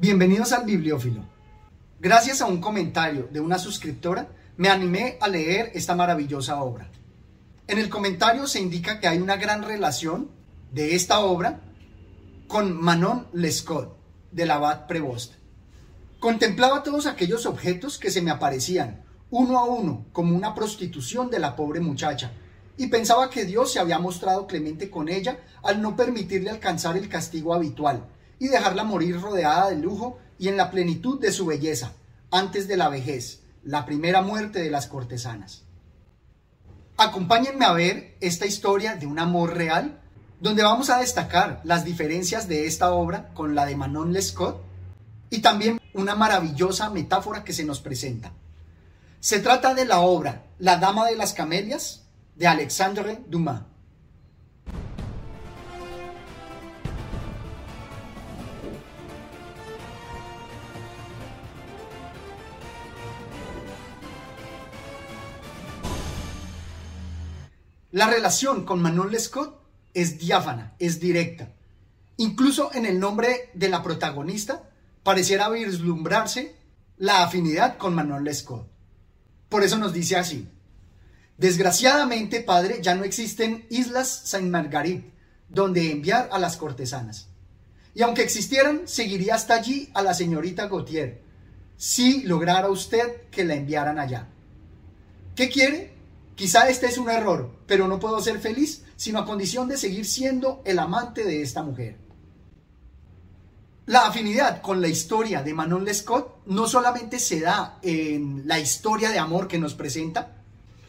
Bienvenidos al Bibliófilo. Gracias a un comentario de una suscriptora, me animé a leer esta maravillosa obra. En el comentario se indica que hay una gran relación de esta obra con Manon Lescaut, del abad Prevost. Contemplaba todos aquellos objetos que se me aparecían, uno a uno, como una prostitución de la pobre muchacha, y pensaba que Dios se había mostrado clemente con ella al no permitirle alcanzar el castigo habitual, y dejarla morir rodeada de lujo y en la plenitud de su belleza, antes de la vejez, la primera muerte de las cortesanas. Acompáñenme a ver esta historia de un amor real, donde vamos a destacar las diferencias de esta obra con la de Manon Lescaut y también una maravillosa metáfora que se nos presenta. Se trata de la obra La Dama de las Camelias de Alexandre Dumas. La relación con Manon Lescaut es diáfana, es directa. Incluso en el nombre de la protagonista pareciera vislumbrarse la afinidad con Manon Lescaut. Por eso nos dice así. Desgraciadamente, padre, ya no existen islas Saint Marguerite donde enviar a las cortesanas. Y aunque existieran, seguiría hasta allí a la señorita Gautier, si lograra usted que la enviaran allá. ¿Qué quiere? Quizá este es un error, pero no puedo ser feliz sino a condición de seguir siendo el amante de esta mujer. La afinidad con la historia de Manon Lescaut no solamente se da en la historia de amor que nos presenta,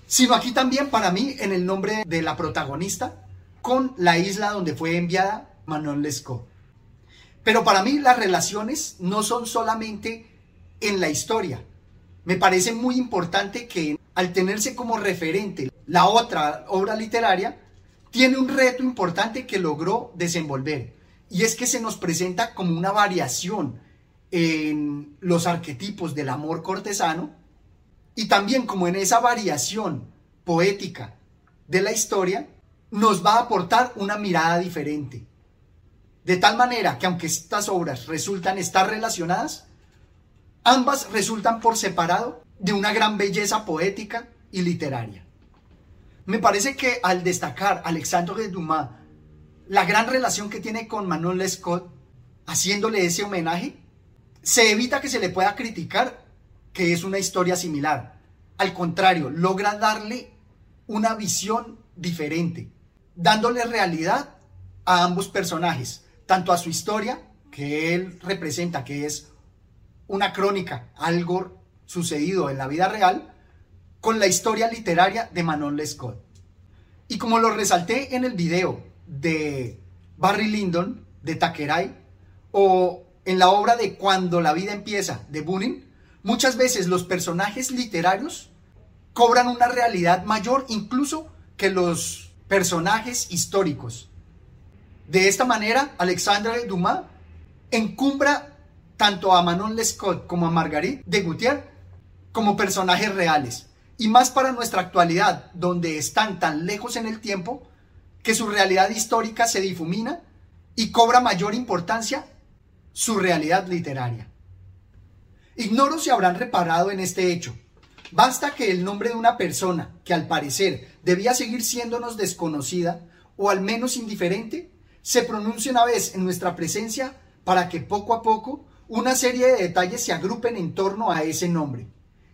sino aquí también para mí en el nombre de la protagonista con la isla donde fue enviada Manon Lescaut. Pero para mí las relaciones no son solamente en la historia. Me parece muy importante que al tenerse como referente la otra obra literaria, tiene un reto importante que logró desenvolver. Y es que se nos presenta como una variación en los arquetipos del amor cortesano y también como en esa variación poética de la historia nos va a aportar una mirada diferente. De tal manera que aunque estas obras resultan estar relacionadas, ambas resultan por separado de una gran belleza poética y literaria. Me parece que al destacar Alexandre Dumas la gran relación que tiene con Manon Lescaut, haciéndole ese homenaje, se evita que se le pueda criticar que es una historia similar. Al contrario, logra darle una visión diferente, dándole realidad a ambos personajes, tanto a su historia, que él representa, que es una crónica, algo sucedido en la vida real con la historia literaria de Manon Lescaut. Y como lo resalté en el video de Barry Lyndon, de Takeray, o en la obra de Cuando la vida empieza, de Bunin, muchas veces los personajes literarios cobran una realidad mayor incluso que los personajes históricos. De esta manera, Alexandre Dumas encumbra tanto a Manon Lescaut como a Marguerite de Gautier como personajes reales. Y más para nuestra actualidad, donde están tan lejos en el tiempo que su realidad histórica se difumina y cobra mayor importancia su realidad literaria. Ignoro si habrán reparado en este hecho. Basta que el nombre de una persona que al parecer debía seguir siéndonos desconocida o al menos indiferente, se pronuncie una vez en nuestra presencia para que poco a poco una serie de detalles se agrupen en torno a ese nombre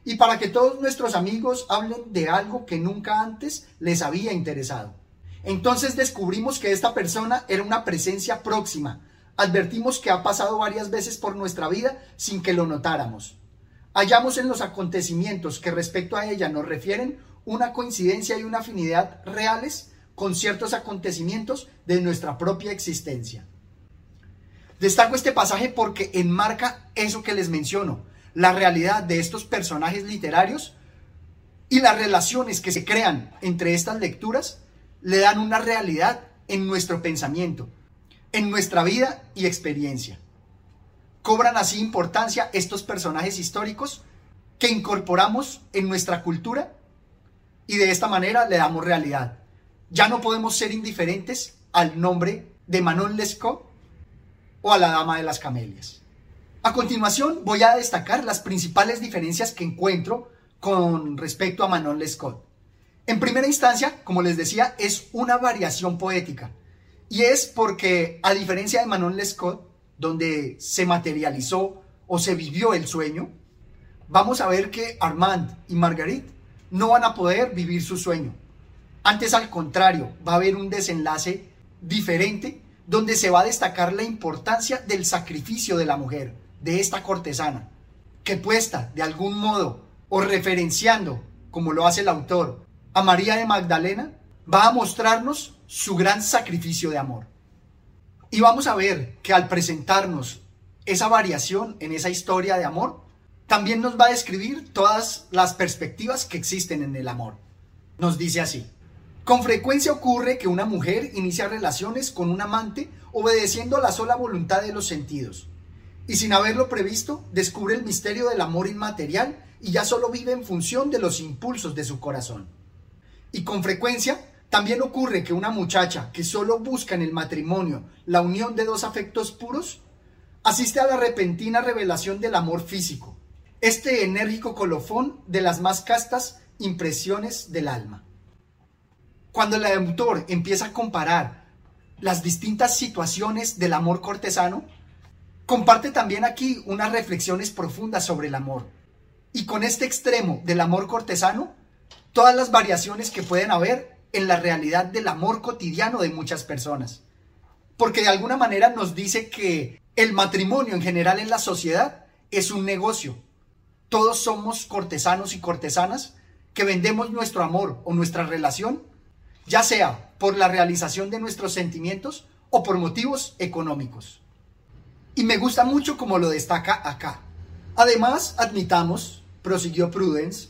y para que todos nuestros amigos hablen de algo que nunca antes les había interesado. Entonces descubrimos que esta persona era una presencia próxima. Advertimos que ha pasado varias veces por nuestra vida sin que lo notáramos. Hallamos en los acontecimientos que respecto a ella nos refieren una coincidencia y una afinidad reales con ciertos acontecimientos de nuestra propia existencia. Destaco este pasaje porque enmarca eso que les menciono, la realidad de estos personajes literarios y las relaciones que se crean entre estas lecturas le dan una realidad en nuestro pensamiento, en nuestra vida y experiencia. Cobran así importancia estos personajes históricos que incorporamos en nuestra cultura y de esta manera le damos realidad. Ya no podemos ser indiferentes al nombre de Manon Lescaut o a la Dama de las Camelias. A continuación voy a destacar las principales diferencias que encuentro con respecto a Manon Lescaut. En primera instancia, como les decía, es una variación poética. Y es porque, a diferencia de Manon Lescaut, donde se materializó o se vivió el sueño, vamos a ver que Armand y Marguerite no van a poder vivir su sueño. Antes, al contrario, va a haber un desenlace diferente donde se va a destacar la importancia del sacrificio de la mujer, de esta cortesana, que puesta de algún modo o referenciando, como lo hace el autor, a María de Magdalena, va a mostrarnos su gran sacrificio de amor. Y vamos a ver que al presentarnos esa variación en esa historia de amor, también nos va a describir todas las perspectivas que existen en el amor. Nos dice así, con frecuencia ocurre que una mujer inicia relaciones con un amante obedeciendo a la sola voluntad de los sentidos, y sin haberlo previsto, descubre el misterio del amor inmaterial y ya solo vive en función de los impulsos de su corazón. Y con frecuencia también ocurre que una muchacha que solo busca en el matrimonio la unión de dos afectos puros, asiste a la repentina revelación del amor físico, este enérgico colofón de las más castas impresiones del alma. Cuando el autor empieza a comparar las distintas situaciones del amor cortesano, comparte también aquí unas reflexiones profundas sobre el amor. Y con este extremo del amor cortesano, todas las variaciones que pueden haber en la realidad del amor cotidiano de muchas personas. Porque de alguna manera nos dice que el matrimonio en general en la sociedad es un negocio. Todos somos cortesanos y cortesanas que vendemos nuestro amor o nuestra relación, ya sea por la realización de nuestros sentimientos o por motivos económicos. Y me gusta mucho como lo destaca acá. Además, admitamos, prosiguió Prudence,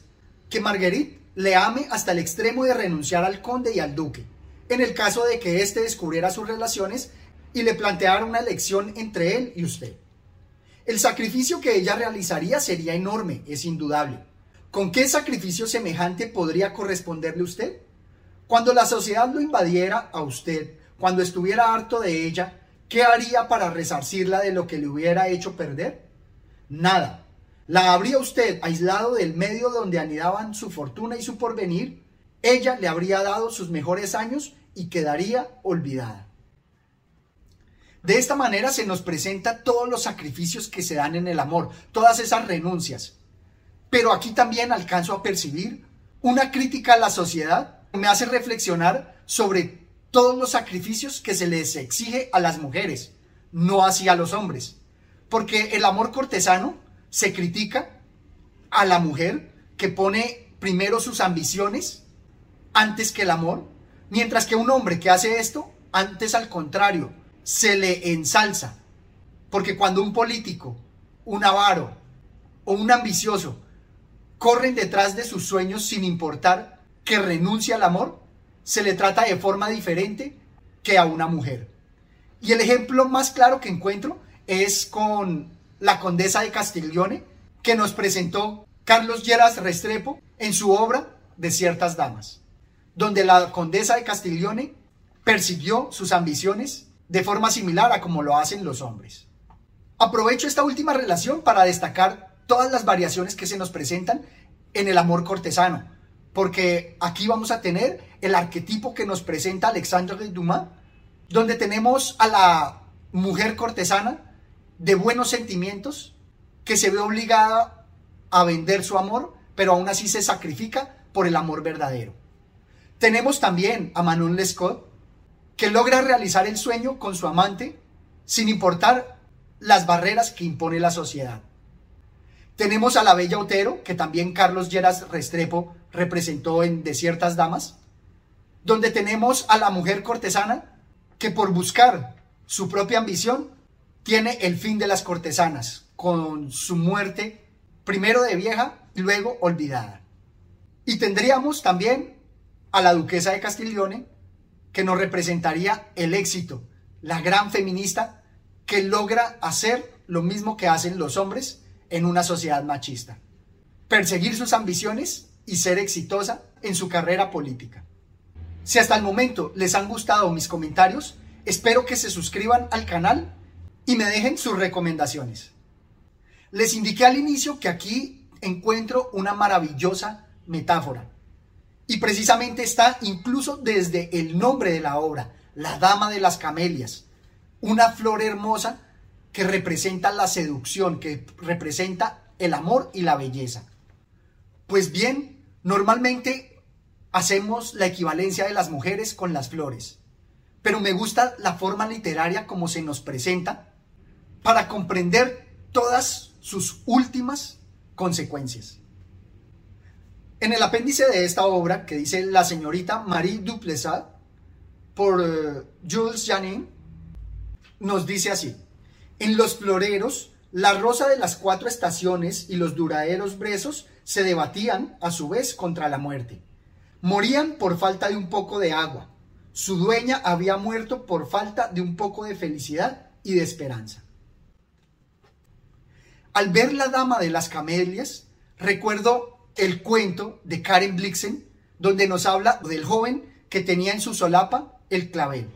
que Marguerite le ame hasta el extremo de renunciar al conde y al duque, en el caso de que éste descubriera sus relaciones y le planteara una elección entre él y usted. El sacrificio que ella realizaría sería enorme, es indudable. ¿Con qué sacrificio semejante podría corresponderle usted? Cuando la sociedad lo invadiera a usted, cuando estuviera harto de ella, ¿qué haría para resarcirla de lo que le hubiera hecho perder? Nada. ¿La habría usted aislado del medio donde anidaban su fortuna y su porvenir? Ella le habría dado sus mejores años y quedaría olvidada. De esta manera se nos presenta todos los sacrificios que se dan en el amor, todas esas renuncias. Pero aquí también alcanzo a percibir una crítica a la sociedad que me hace reflexionar sobre todos los sacrificios que se les exige a las mujeres, no así a los hombres. Porque el amor cortesano se critica a la mujer que pone primero sus ambiciones antes que el amor, mientras que un hombre que hace esto, antes al contrario, se le ensalza. Porque cuando un político, un avaro o un ambicioso corren detrás de sus sueños sin importar que renuncie al amor, se le trata de forma diferente que a una mujer. Y el ejemplo más claro que encuentro es con la condesa de Castiglione, que nos presentó Carlos Lleras Restrepo en su obra de ciertas damas, donde la condesa de Castiglione persiguió sus ambiciones de forma similar a como lo hacen los hombres. Aprovecho esta última relación para destacar todas las variaciones que se nos presentan en el amor cortesano, porque aquí vamos a tener el arquetipo que nos presenta Alexandre Dumas, donde tenemos a la mujer cortesana de buenos sentimientos, que se ve obligada a vender su amor, pero aún así se sacrifica por el amor verdadero. Tenemos también a Manon Lescaut, que logra realizar el sueño con su amante sin importar las barreras que impone la sociedad. Tenemos a la bella Otero, que también Carlos Lleras Restrepo representó en De ciertas damas, donde tenemos a la mujer cortesana que por buscar su propia ambición tiene el fin de las cortesanas, con su muerte primero de vieja y luego olvidada. Y tendríamos también a la duquesa de Castiglione, que nos representaría el éxito, la gran feminista que logra hacer lo mismo que hacen los hombres en una sociedad machista. Perseguir sus ambiciones y ser exitosa en su carrera política. Si hasta el momento les han gustado mis comentarios, espero que se suscriban al canal y me dejen sus recomendaciones. Les indiqué al inicio que aquí encuentro una maravillosa metáfora. Y precisamente está incluso desde el nombre de la obra, la Dama de las Camelias, una flor hermosa que representa la seducción, que representa el amor y la belleza. Pues bien, normalmente hacemos la equivalencia de las mujeres con las flores, pero me gusta la forma literaria como se nos presenta para comprender todas sus últimas consecuencias. En el apéndice de esta obra, que dice La señorita Marie Duplessis, por eh, Jules Janin, nos dice así, en los floreros, la rosa de las cuatro estaciones y los duraderos brezos se debatían a su vez contra la muerte. Morían por falta de un poco de agua. Su dueña había muerto por falta de un poco de felicidad y de esperanza. Al ver la dama de las camelias, recuerdo el cuento de Karen Blixen, donde nos habla del joven que tenía en su solapa el clavel.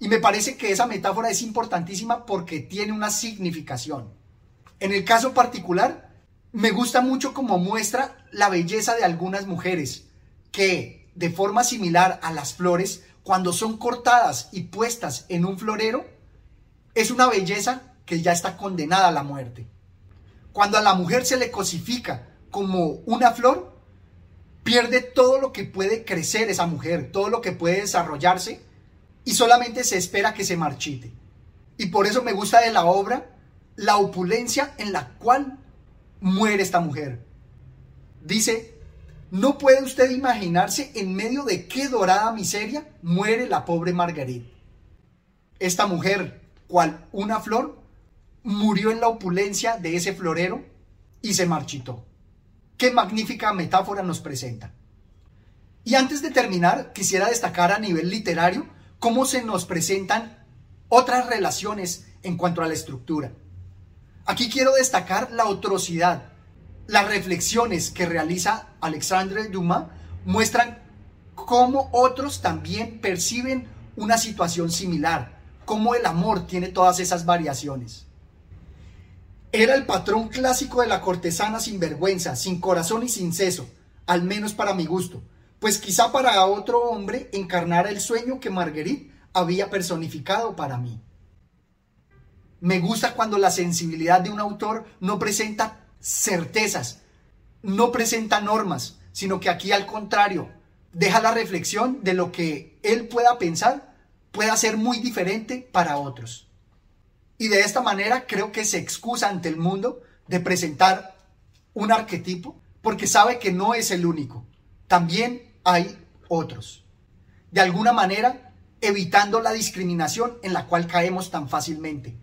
Y me parece que esa metáfora es importantísima porque tiene una significación. En el caso particular, me gusta mucho como muestra la belleza de algunas mujeres que, de forma similar a las flores, cuando son cortadas y puestas en un florero, es una belleza que ya está condenada a la muerte. Cuando a la mujer se le cosifica como una flor, pierde todo lo que puede crecer esa mujer, todo lo que puede desarrollarse y solamente se espera que se marchite. Y por eso me gusta de la obra la opulencia en la cual muere esta mujer. Dice, no puede usted imaginarse en medio de qué dorada miseria muere la pobre Marguerite. Esta mujer, cual una flor, murió en la opulencia de ese florero y se marchitó. Qué magnífica metáfora nos presenta. Y antes de terminar, quisiera destacar a nivel literario cómo se nos presentan otras relaciones en cuanto a la estructura. Aquí quiero destacar la atrocidad. Las reflexiones que realiza Alexandre Dumas muestran cómo otros también perciben una situación similar, cómo el amor tiene todas esas variaciones. Era el patrón clásico de la cortesana sin vergüenza, sin corazón y sin seso, al menos para mi gusto, pues quizá para otro hombre encarnara el sueño que Marguerite había personificado para mí. Me gusta cuando la sensibilidad de un autor no presenta certezas, no presenta normas, sino que aquí al contrario, deja la reflexión de lo que él pueda pensar, pueda ser muy diferente para otros. Y de esta manera creo que se excusa ante el mundo de presentar un arquetipo porque sabe que no es el único. También hay otros. De alguna manera, evitando la discriminación en la cual caemos tan fácilmente,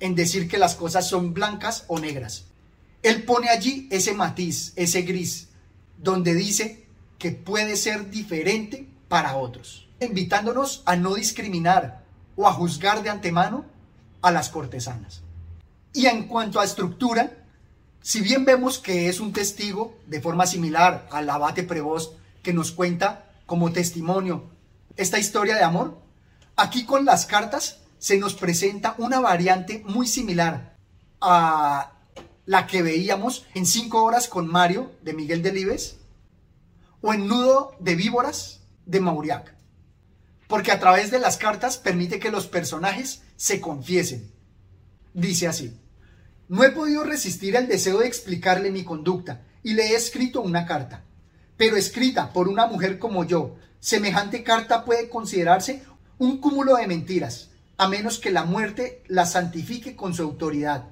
en decir que las cosas son blancas o negras. Él pone allí ese matiz, ese gris, donde dice que puede ser diferente para otros, invitándonos a no discriminar o a juzgar de antemano a las cortesanas. Y en cuanto a estructura, si bien vemos que es un testigo de forma similar al abate Prevost que nos cuenta como testimonio esta historia de amor, aquí con las cartas se nos presenta una variante muy similar a la que veíamos en cinco horas con Mario de Miguel Delibes o en Nudo de Víboras de Mauriac porque a través de las cartas permite que los personajes se confiesen. Dice así, no he podido resistir el deseo de explicarle mi conducta y le he escrito una carta, pero escrita por una mujer como yo, semejante carta puede considerarse un cúmulo de mentiras, a menos que la muerte la santifique con su autoridad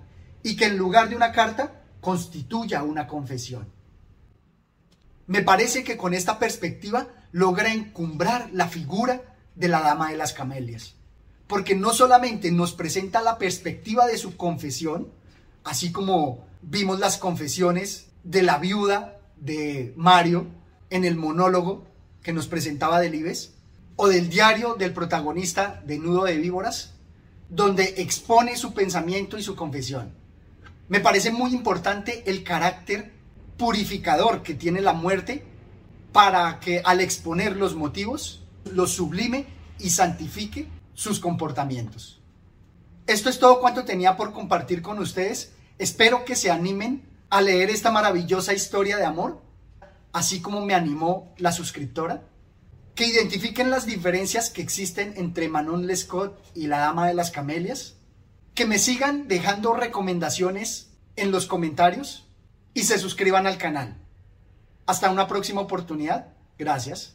y que en lugar de una carta constituya una confesión. Me parece que con esta perspectiva logra encumbrar la figura de la Dama de las Camelias. Porque no solamente nos presenta la perspectiva de su confesión, así como vimos las confesiones de la viuda de Mario en el monólogo que nos presentaba Delibes, o del diario del protagonista de Nudo de Víboras, donde expone su pensamiento y su confesión. Me parece muy importante el carácter purificador que tiene la muerte para que al exponer los motivos lo sublime y santifique sus comportamientos. Esto es todo cuanto tenía por compartir con ustedes Espero que se animen a leer esta maravillosa historia de amor, así como me animó la suscriptora. Que identifiquen las diferencias que existen entre Manon Lescott y la Dama de las Camelias. Que me sigan dejando recomendaciones en los comentarios y se suscriban al canal. Hasta una próxima oportunidad. Gracias.